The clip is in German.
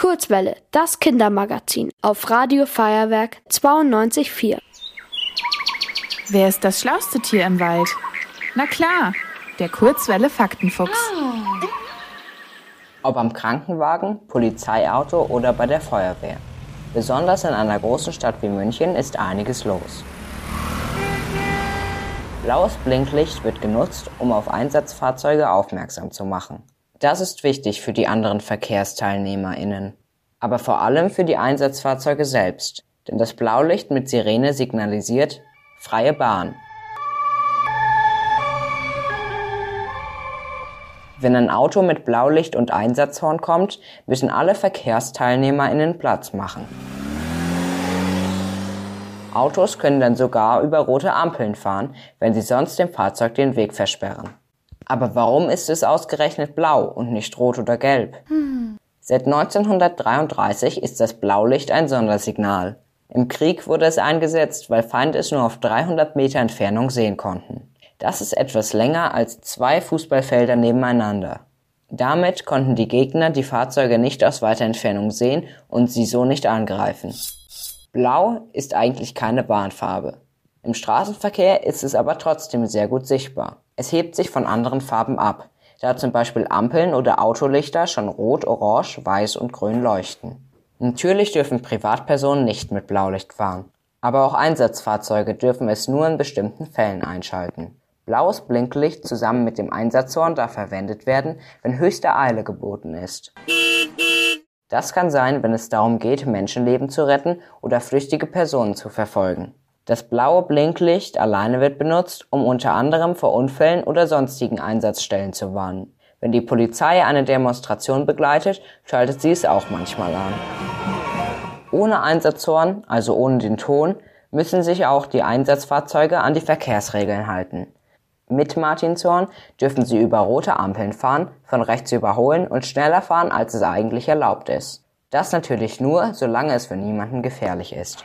Kurzwelle, das Kindermagazin auf Radio Feuerwerk 92.4. Wer ist das schlauste Tier im Wald? Na klar, der Kurzwelle Faktenfuchs. Ob am Krankenwagen, Polizeiauto oder bei der Feuerwehr. Besonders in einer großen Stadt wie München ist einiges los. Blaues Blinklicht wird genutzt, um auf Einsatzfahrzeuge aufmerksam zu machen. Das ist wichtig für die anderen VerkehrsteilnehmerInnen. Aber vor allem für die Einsatzfahrzeuge selbst. Denn das Blaulicht mit Sirene signalisiert freie Bahn. Wenn ein Auto mit Blaulicht und Einsatzhorn kommt, müssen alle VerkehrsteilnehmerInnen Platz machen. Autos können dann sogar über rote Ampeln fahren, wenn sie sonst dem Fahrzeug den Weg versperren. Aber warum ist es ausgerechnet blau und nicht rot oder gelb? Hm. Seit 1933 ist das Blaulicht ein Sondersignal. Im Krieg wurde es eingesetzt, weil Feinde es nur auf 300 Meter Entfernung sehen konnten. Das ist etwas länger als zwei Fußballfelder nebeneinander. Damit konnten die Gegner die Fahrzeuge nicht aus weiter Entfernung sehen und sie so nicht angreifen. Blau ist eigentlich keine Bahnfarbe. Im Straßenverkehr ist es aber trotzdem sehr gut sichtbar. Es hebt sich von anderen Farben ab, da zum Beispiel Ampeln oder Autolichter schon rot, orange, weiß und grün leuchten. Natürlich dürfen Privatpersonen nicht mit Blaulicht fahren, aber auch Einsatzfahrzeuge dürfen es nur in bestimmten Fällen einschalten. Blaues Blinklicht zusammen mit dem Einsatzhorn darf verwendet werden, wenn höchste Eile geboten ist. Das kann sein, wenn es darum geht, Menschenleben zu retten oder flüchtige Personen zu verfolgen. Das blaue Blinklicht alleine wird benutzt, um unter anderem vor Unfällen oder sonstigen Einsatzstellen zu warnen. Wenn die Polizei eine Demonstration begleitet, schaltet sie es auch manchmal an. Ohne Einsatzhorn, also ohne den Ton, müssen sich auch die Einsatzfahrzeuge an die Verkehrsregeln halten. Mit Martinshorn dürfen sie über rote Ampeln fahren, von rechts überholen und schneller fahren, als es eigentlich erlaubt ist. Das natürlich nur, solange es für niemanden gefährlich ist.